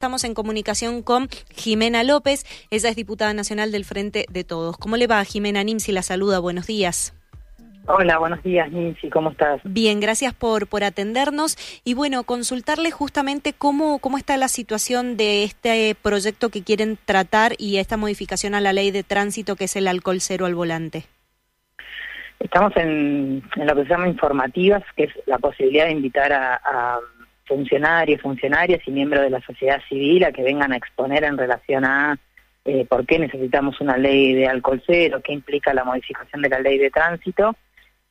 Estamos en comunicación con Jimena López, ella es diputada nacional del Frente de Todos. ¿Cómo le va, Jimena Nimsi? La saluda, buenos días. Hola, buenos días, Nimsi, ¿cómo estás? Bien, gracias por, por atendernos. Y bueno, consultarle justamente cómo, cómo está la situación de este proyecto que quieren tratar y esta modificación a la ley de tránsito que es el alcohol cero al volante. Estamos en, lo que se llama informativas, que es la posibilidad de invitar a funcionarios, funcionarias y miembros de la sociedad civil a que vengan a exponer en relación a eh, por qué necesitamos una ley de alcohol cero, qué implica la modificación de la ley de tránsito.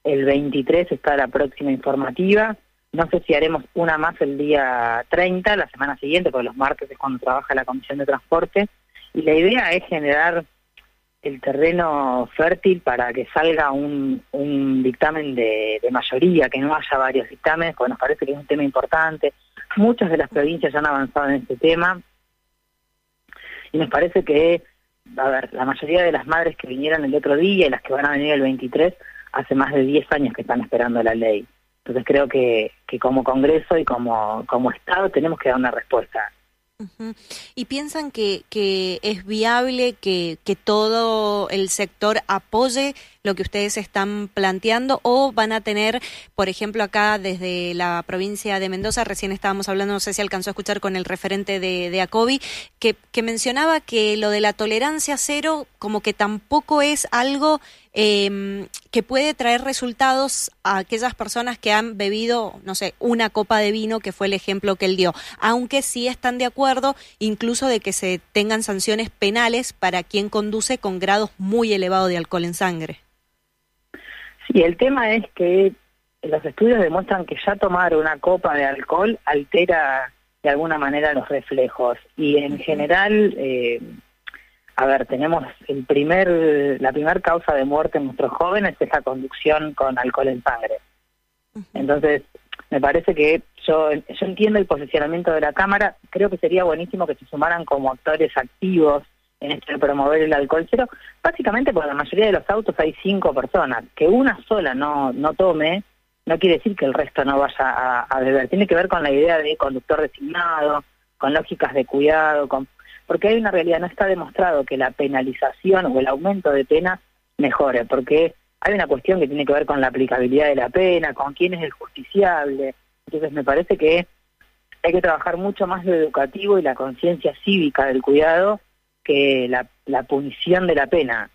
El 23 está la próxima informativa. No sé si haremos una más el día 30, la semana siguiente, porque los martes es cuando trabaja la Comisión de Transporte. Y la idea es generar el terreno fértil para que salga un, dictamen de, mayoría, que no haya varios dictámenes, porque nos parece que es un tema importante. Muchas de las provincias ya han avanzado en este tema y nos parece que, a ver, la mayoría de las madres que vinieron el otro día y las que van a venir el 23, hace más de 10 años que están esperando la ley. Entonces creo que, como Congreso y como Estado tenemos que dar una respuesta ¿Y piensan que, que es viable que, que, todo el sector apoye lo que ustedes están planteando o van a tener, por ejemplo, acá desde la provincia de Mendoza, recién estábamos hablando, no sé si alcanzó a escuchar con el referente de, de ACOBI, que, que mencionaba que lo de la tolerancia cero como que tampoco es algo eh, que puede traer resultados a aquellas personas que han bebido, no sé, una copa de vino, que fue el ejemplo que él dio, aunque sí están de acuerdo incluso de que se tengan sanciones penales para quien conduce con grados muy elevados de alcohol en sangre. Sí, el tema es que los estudios demuestran que ya tomar una copa de alcohol altera de alguna manera los reflejos. Y en general, eh, a ver, tenemos el primer, la primera causa de muerte en nuestros jóvenes es la conducción con alcohol en sangre. Entonces, me parece que yo, yo entiendo el posicionamiento de la Cámara, creo que sería buenísimo que se sumaran como actores activos en esto de promover el alcohol cero, básicamente en la mayoría de los autos hay cinco personas, que una sola no, no tome, no quiere decir que el resto no vaya a, beber, tiene que ver con la idea de conductor designado, con lógicas de cuidado, con porque hay una realidad, no está demostrado que la penalización o el aumento de penas mejore, porque hay una cuestión que tiene que ver con la aplicabilidad de la pena, con quién es el justiciable. Entonces me parece que hay que trabajar mucho más lo educativo y la conciencia cívica del cuidado que la, la punición de la pena.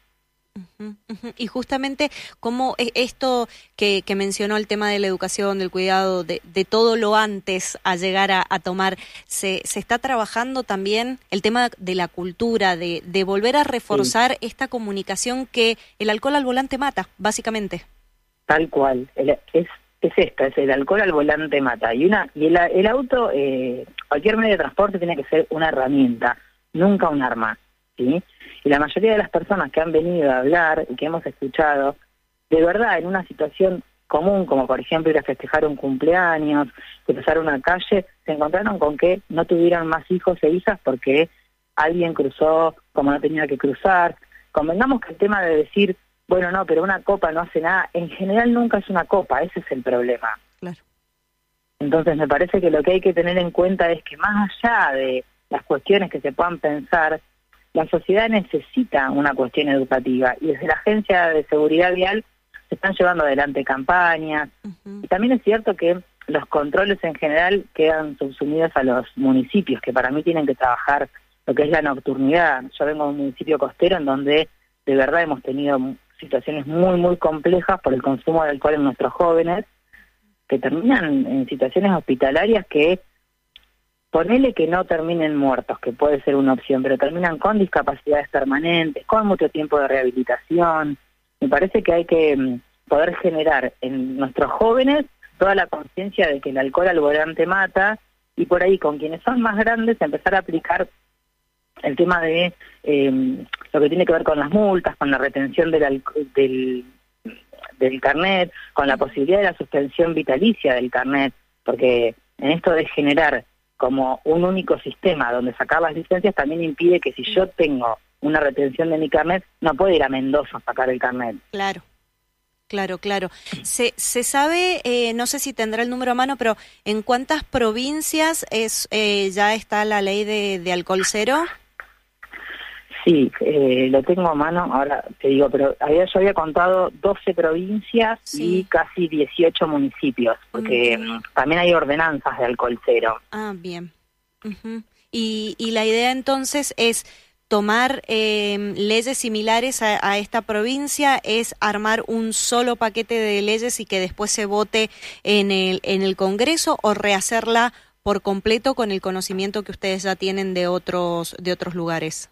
Y justamente como e, esto que, que, mencionó el tema de la educación, del cuidado, de, de todo lo antes a llegar a, tomar, se, se, está trabajando también el tema de la cultura, de, de volver a reforzar esta comunicación que el alcohol al volante mata, básicamente. Tal cual, es, es esta, es el alcohol al volante mata. Y, una, y el, el auto, eh, cualquier medio de transporte tiene que ser una herramienta, nunca un arma. ¿sí? Y la mayoría de las personas que han venido a hablar y que hemos escuchado, de verdad, en una situación común, como por ejemplo ir a festejar un cumpleaños, cruzar una calle, se encontraron con que no tuvieran más hijos e hijas porque alguien cruzó como no tenía que cruzar. Convengamos que el tema de decir, bueno, no, pero una copa no hace nada, en general nunca es una copa, ese es el problema. Claro. Entonces me parece que lo que hay que tener en cuenta es que más allá de las cuestiones que se puedan pensar, la sociedad necesita una cuestión educativa y desde la Agencia de Seguridad Vial se están llevando adelante campañas y también es cierto que los controles en general quedan subsumidos a los municipios que para mí tienen que trabajar lo que es la nocturnidad. Yo vengo de un municipio costero en donde de verdad hemos tenido situaciones muy muy complejas por el consumo de alcohol en nuestros jóvenes que terminan en situaciones hospitalarias que ponele que no terminen muertos, que puede ser una opción, pero terminan con discapacidades permanentes, con mucho tiempo de rehabilitación. Me parece que hay que mm, poder generar en nuestros jóvenes toda la conciencia de que el alcohol al volante mata y por ahí con quienes son más grandes empezar a aplicar el tema de em, lo que tiene que ver con las multas, con la retención del, del, del carnet, con la posibilidad de la suspensión vitalicia del carnet, porque en esto de generar como un único sistema donde sacar las licencias también impide que si yo tengo una retención de mi carnet, no puedo ir a Mendoza a sacar el carnet. Claro. Claro, claro. Se, se sabe, eh, no sé si tendrá el número a mano, pero ¿en cuántas provincias es eh, ya está la ley de, de alcohol cero? Sí, eh, lo tengo a mano, ahora te digo, pero había, yo había contado 12 provincias y casi 18 municipios, porque también hay ordenanzas de alcohol cero. Ah, bien. y, y la idea entonces es tomar eh, leyes similares a, esta provincia, es armar un solo paquete de leyes y que después se vote en el, en el Congreso o rehacerla por completo con el conocimiento que ustedes ya tienen de otros, de otros lugares.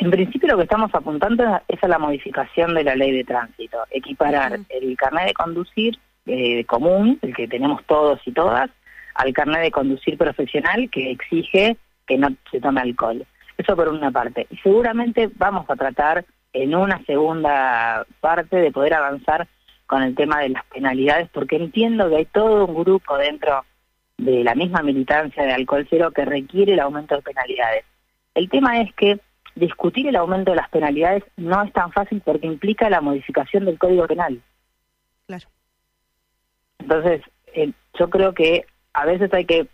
En principio lo que estamos apuntando es a la modificación de la ley de tránsito, equiparar el carnet de conducir eh, común, el que tenemos todos y todas, al carnet de conducir profesional que exige que no se tome alcohol. Eso por una parte. Y seguramente vamos a tratar en una segunda parte de poder avanzar con el tema de las penalidades, porque entiendo que hay todo un grupo dentro de la misma militancia de alcohol cero que requiere el aumento de penalidades. El tema es que discutir el aumento de las penalidades no es tan fácil porque implica la modificación del Código Penal. Claro. Entonces, eh, yo creo que a veces hay que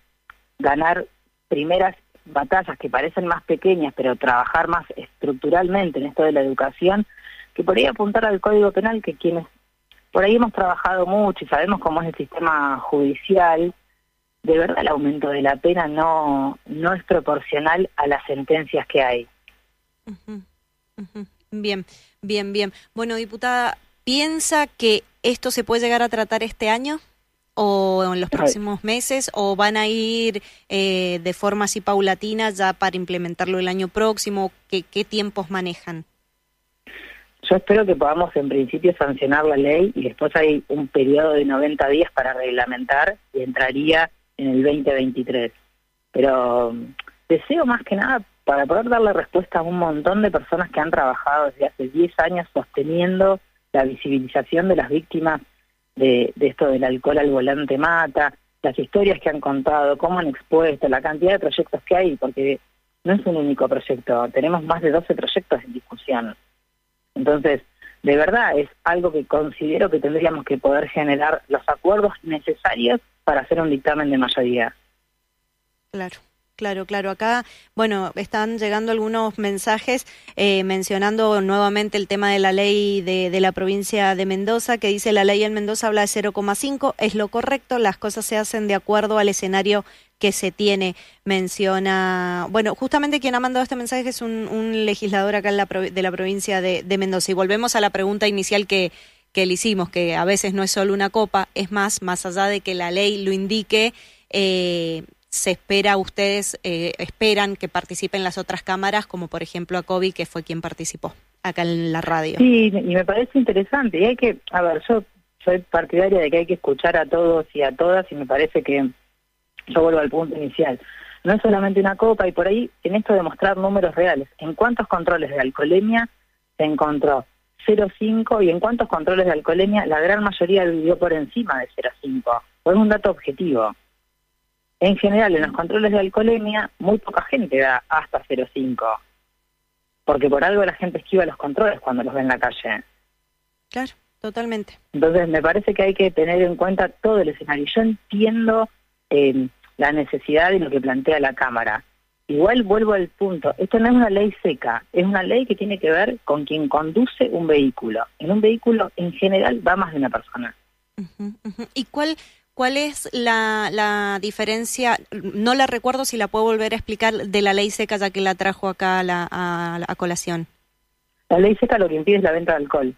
ganar primeras batallas que parecen más pequeñas, pero trabajar más estructuralmente en esto de la educación, que por ahí apuntar al Código Penal, que quienes por ahí hemos trabajado mucho y sabemos cómo es el sistema judicial, de verdad el aumento de la pena no, no es proporcional a las sentencias que hay. Bien, bien, bien. Bueno, diputada, ¿piensa que esto se puede llegar a tratar este año? ¿O en los próximos meses? ¿O van a ir eh, de forma así paulatina ya para implementarlo el año próximo? ¿Qué, ¿Qué tiempos manejan? Yo espero que podamos en principio sancionar la ley y después hay un periodo de 90 días para reglamentar y entraría en el 2023. Pero mm, deseo más que nada para poder darle respuesta a un montón de personas que han trabajado desde hace 10 años sosteniendo la visibilización de las víctimas de, esto del alcohol al volante mata, las historias que han contado, cómo han expuesto, la cantidad de proyectos que hay, porque no es un único proyecto, tenemos más de 12 proyectos en discusión. Entonces, de verdad es algo que considero que tendríamos que poder generar los acuerdos necesarios para hacer un dictamen de mayoría. Claro. Claro, claro. Acá, bueno, están llegando algunos mensajes eh, mencionando nuevamente el tema de la ley de, de, la provincia de Mendoza, que dice la ley en Mendoza habla de 0,5, es lo correcto, las cosas se hacen de acuerdo al escenario que se tiene, menciona, bueno, justamente quien ha mandado este mensaje es un, un legislador acá en la, de la provincia de, de, Mendoza. Y volvemos a la pregunta inicial que, que le hicimos, que a veces no es solo una copa, es más, más allá de que la ley lo indique, eh, se espera, ustedes eh, esperan que participen las otras cámaras, como por ejemplo a Kobe, que fue quien participó acá en la radio. Sí, y me parece interesante. Y hay que, a ver, yo soy partidaria de que hay que escuchar a todos y a todas, y me parece que yo vuelvo al punto inicial. No es solamente una copa, y por ahí en esto de mostrar números reales. ¿En cuántos controles de alcoholemia se encontró 0,5 y en cuántos controles de alcoholemia la gran mayoría vivió por encima de 0,5? Es un dato objetivo. En general, en los controles de alcoholemia, muy poca gente da hasta 0,5. Porque por algo la gente esquiva los controles cuando los ve en la calle. Claro, totalmente. Entonces, me parece que hay que tener en cuenta todo el escenario. Yo entiendo eh, la necesidad de lo que plantea la Cámara. Igual vuelvo al punto, esto no es una ley seca, es una ley que tiene que ver con quien conduce un vehículo. En un vehículo, en general, va más de una persona. ¿Y cuál, ¿Cuál es la, la, diferencia? No la recuerdo si la puedo volver a explicar de la ley seca ya que la trajo acá a, la, a, colación. La ley seca lo que impide es la venta de alcohol.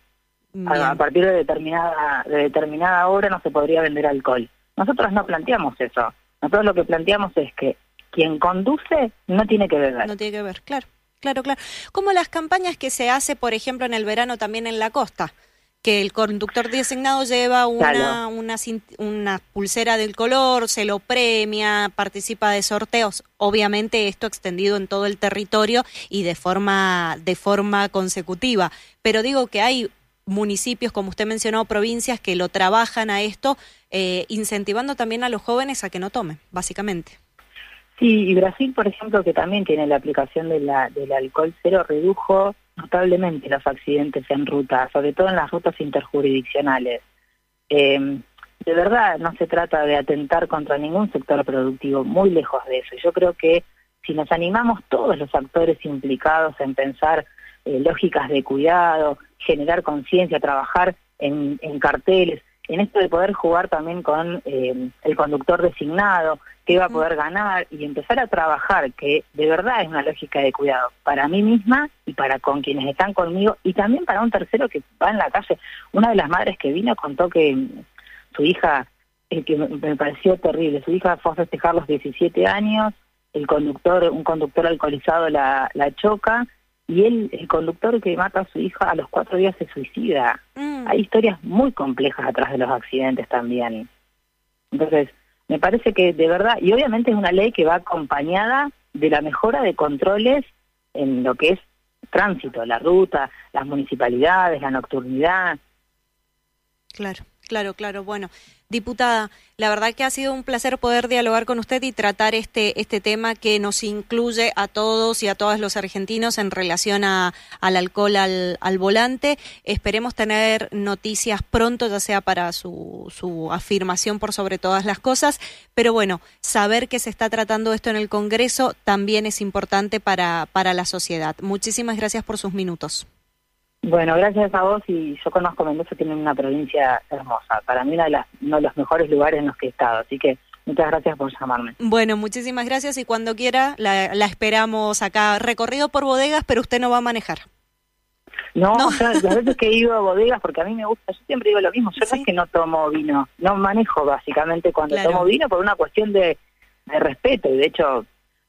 A, partir de determinada, de determinada hora no se podría vender alcohol. Nosotros no planteamos eso. Nosotros lo que planteamos es que quien conduce no tiene que beber. No tiene que ver, claro. Claro, claro. Como las campañas que se hace, por ejemplo, en el verano también en la costa que el conductor designado lleva una, una, una, pulsera del color, se lo premia, participa de sorteos, obviamente esto extendido en todo el territorio y de forma, de forma consecutiva. Pero digo que hay municipios, como usted mencionó, provincias que lo trabajan a esto, eh, incentivando también a los jóvenes a que no tomen, básicamente. Sí, y Brasil, por ejemplo, que también tiene la aplicación de la, del alcohol cero, redujo notablemente los accidentes en ruta, sobre todo en las rutas interjurisdiccionales. Eh, de verdad no se trata de atentar contra ningún sector productivo, muy lejos de eso. Yo creo que si nos animamos todos los actores implicados en pensar eh, lógicas de cuidado, generar conciencia, trabajar en, carteles, en esto de poder jugar también con eh, el conductor designado, que va a poder ganar y empezar a trabajar, que de verdad es una lógica de cuidado para mí misma y para con quienes están conmigo y también para un tercero que va en la calle. Una de las madres que vino contó que su hija, el que me pareció terrible, su hija fue a festejar los 17 años, el conductor, un conductor alcoholizado la, la choca y él, el conductor que mata a su hija a los cuatro días se suicida. Mm. Hay historias muy complejas atrás de los accidentes también. Entonces, me parece que de verdad, y obviamente es una ley que va acompañada de la mejora de controles en lo que es tránsito, la ruta, las municipalidades, la nocturnidad. Claro. Claro, claro. Bueno, diputada, la verdad que ha sido un placer poder dialogar con usted y tratar este, este tema que nos incluye a todos y a todos los argentinos en relación al alcohol al, al volante. Esperemos tener noticias pronto, ya sea para su, su afirmación por sobre todas las cosas. Pero bueno, saber que se está tratando esto en el Congreso también es importante para, para la sociedad. Muchísimas gracias por sus minutos. Bueno, gracias a vos y yo conozco Mendoza, tiene una provincia hermosa. Para mí una de las, uno de los mejores lugares en los que he estado, así que muchas gracias por llamarme. Bueno, muchísimas gracias y cuando quiera la, esperamos acá. Recorrido por bodegas, pero usted no va a manejar. No, las veces que he ido a bodegas, porque a mí me gusta, yo siempre digo lo mismo, yo no es que no tomo vino, no manejo básicamente cuando tomo vino por una cuestión de, respeto, y de hecho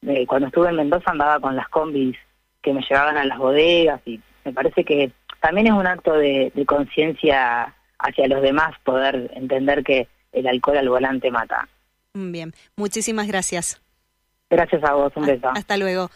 eh, cuando estuve en Mendoza andaba con las combis que me llevaban a las bodegas y me parece que también es un acto de, conciencia hacia los demás poder entender que el alcohol al volante mata. Bien, muchísimas gracias. Gracias a vos, un beso. Hasta luego.